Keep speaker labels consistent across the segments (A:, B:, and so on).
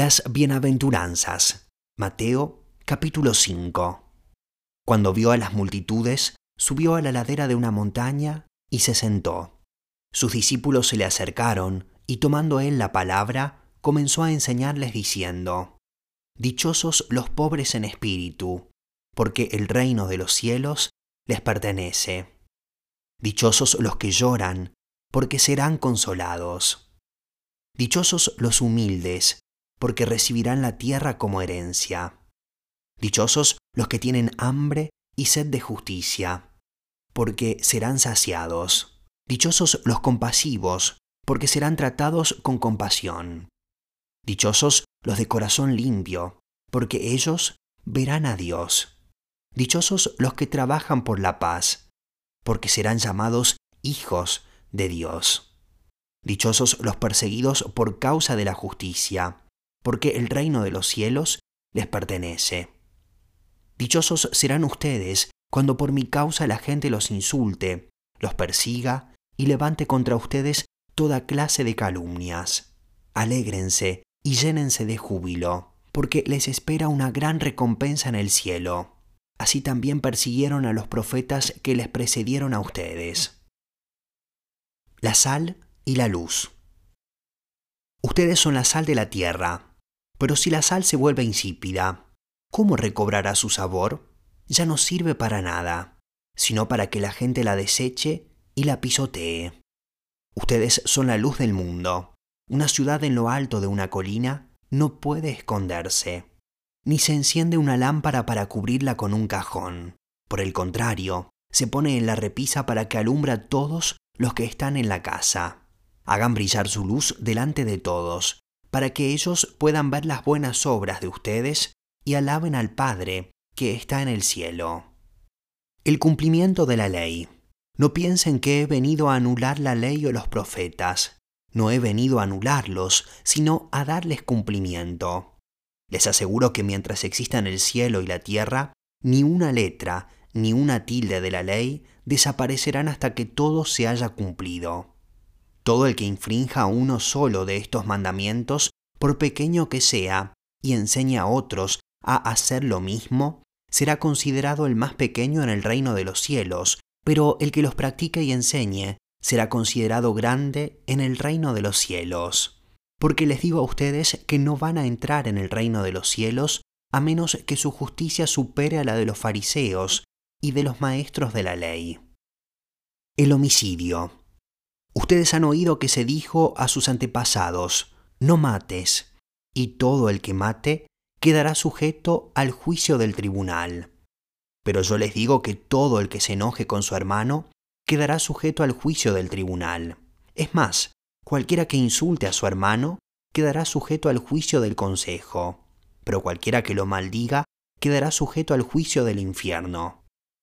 A: Las bienaventuranzas. Mateo capítulo 5. Cuando vio a las multitudes, subió a la ladera de una montaña y se sentó. Sus discípulos se le acercaron y tomando él la palabra, comenzó a enseñarles diciendo, Dichosos los pobres en espíritu, porque el reino de los cielos les pertenece. Dichosos los que lloran, porque serán consolados. Dichosos los humildes, porque recibirán la tierra como herencia. Dichosos los que tienen hambre y sed de justicia, porque serán saciados. Dichosos los compasivos, porque serán tratados con compasión. Dichosos los de corazón limpio, porque ellos verán a Dios. Dichosos los que trabajan por la paz, porque serán llamados hijos de Dios. Dichosos los perseguidos por causa de la justicia, porque el reino de los cielos les pertenece. Dichosos serán ustedes cuando por mi causa la gente los insulte, los persiga y levante contra ustedes toda clase de calumnias. Alégrense y llénense de júbilo, porque les espera una gran recompensa en el cielo. Así también persiguieron a los profetas que les precedieron a ustedes. La sal y la luz. Ustedes son la sal de la tierra, pero si la sal se vuelve insípida, ¿cómo recobrará su sabor? Ya no sirve para nada, sino para que la gente la deseche y la pisotee. Ustedes son la luz del mundo. Una ciudad en lo alto de una colina no puede esconderse, ni se enciende una lámpara para cubrirla con un cajón. Por el contrario, se pone en la repisa para que alumbra a todos los que están en la casa. Hagan brillar su luz delante de todos, para que ellos puedan ver las buenas obras de ustedes y alaben al Padre que está en el cielo. El cumplimiento de la ley. No piensen que he venido a anular la ley o los profetas. No he venido a anularlos, sino a darles cumplimiento. Les aseguro que mientras existan el cielo y la tierra, ni una letra, ni una tilde de la ley desaparecerán hasta que todo se haya cumplido. Todo el que infrinja uno solo de estos mandamientos, por pequeño que sea, y enseña a otros a hacer lo mismo, será considerado el más pequeño en el reino de los cielos, pero el que los practique y enseñe será considerado grande en el reino de los cielos. Porque les digo a ustedes que no van a entrar en el reino de los cielos a menos que su justicia supere a la de los fariseos y de los maestros de la ley. El homicidio. Ustedes han oído que se dijo a sus antepasados, no mates, y todo el que mate quedará sujeto al juicio del tribunal. Pero yo les digo que todo el que se enoje con su hermano quedará sujeto al juicio del tribunal. Es más, cualquiera que insulte a su hermano quedará sujeto al juicio del consejo, pero cualquiera que lo maldiga quedará sujeto al juicio del infierno.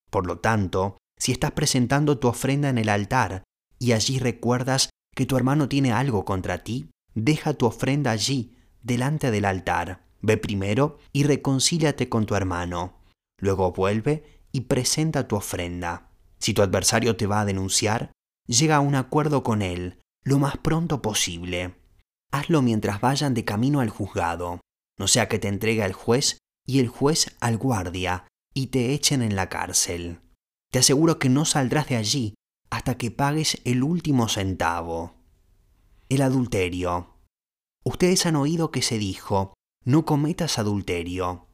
A: Por lo tanto, si estás presentando tu ofrenda en el altar y allí recuerdas que tu hermano tiene algo contra ti, deja tu ofrenda allí, delante del altar. Ve primero y reconcíliate con tu hermano. Luego vuelve y presenta tu ofrenda. Si tu adversario te va a denunciar, llega a un acuerdo con él lo más pronto posible. Hazlo mientras vayan de camino al juzgado, no sea que te entregue al juez y el juez al guardia y te echen en la cárcel. Te aseguro que no saldrás de allí hasta que pagues el último centavo. El adulterio. Ustedes han oído que se dijo, no cometas adulterio.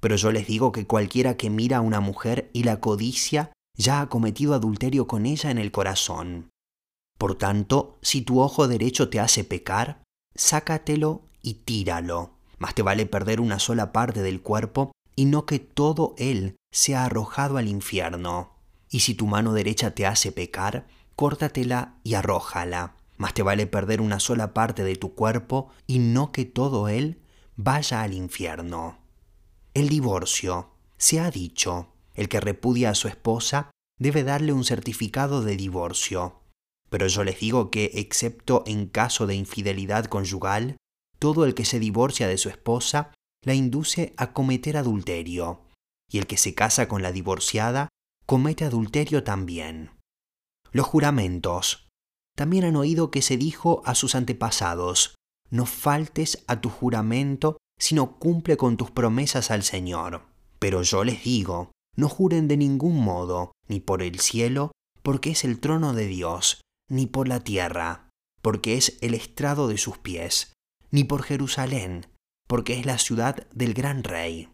A: Pero yo les digo que cualquiera que mira a una mujer y la codicia ya ha cometido adulterio con ella en el corazón. Por tanto, si tu ojo derecho te hace pecar, sácatelo y tíralo. Más te vale perder una sola parte del cuerpo y no que todo él sea arrojado al infierno. Y si tu mano derecha te hace pecar, córtatela y arrójala. Más te vale perder una sola parte de tu cuerpo y no que todo él vaya al infierno. El divorcio. Se ha dicho, el que repudia a su esposa debe darle un certificado de divorcio. Pero yo les digo que, excepto en caso de infidelidad conyugal, todo el que se divorcia de su esposa la induce a cometer adulterio, y el que se casa con la divorciada comete adulterio también. Los juramentos. También han oído que se dijo a sus antepasados, no faltes a tu juramento, sino cumple con tus promesas al Señor. Pero yo les digo, no juren de ningún modo, ni por el cielo, porque es el trono de Dios, ni por la tierra, porque es el estrado de sus pies, ni por Jerusalén, porque es la ciudad del gran rey.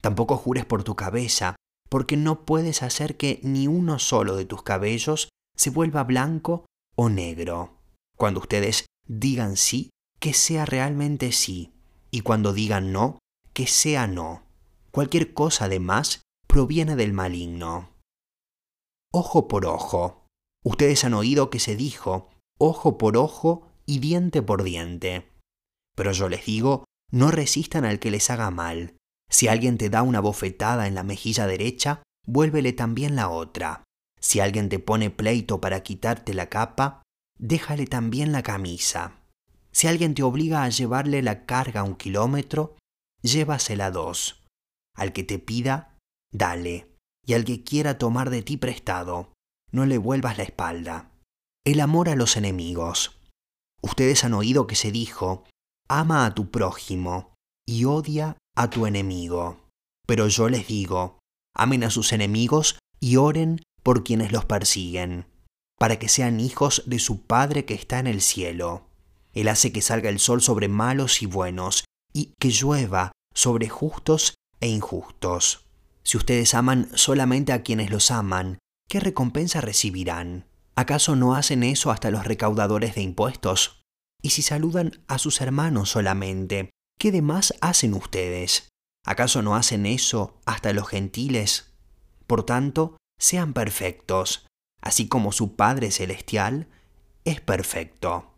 A: Tampoco jures por tu cabeza, porque no puedes hacer que ni uno solo de tus cabellos se vuelva blanco o negro. Cuando ustedes digan sí, que sea realmente sí, y cuando digan no, que sea no. Cualquier cosa de más proviene del maligno. Ojo por ojo. Ustedes han oído que se dijo ojo por ojo y diente por diente. Pero yo les digo, no resistan al que les haga mal. Si alguien te da una bofetada en la mejilla derecha, vuélvele también la otra. Si alguien te pone pleito para quitarte la capa, déjale también la camisa. Si alguien te obliga a llevarle la carga un kilómetro, llévasela dos. Al que te pida, dale. Y al que quiera tomar de ti prestado, no le vuelvas la espalda. El amor a los enemigos. Ustedes han oído que se dijo, ama a tu prójimo y odia a tu enemigo. Pero yo les digo, amen a sus enemigos y oren por quienes los persiguen, para que sean hijos de su Padre que está en el cielo. Él hace que salga el sol sobre malos y buenos, y que llueva sobre justos e injustos. Si ustedes aman solamente a quienes los aman, ¿qué recompensa recibirán? ¿Acaso no hacen eso hasta los recaudadores de impuestos? Y si saludan a sus hermanos solamente, ¿qué demás hacen ustedes? ¿Acaso no hacen eso hasta los gentiles? Por tanto, sean perfectos, así como su Padre Celestial es perfecto.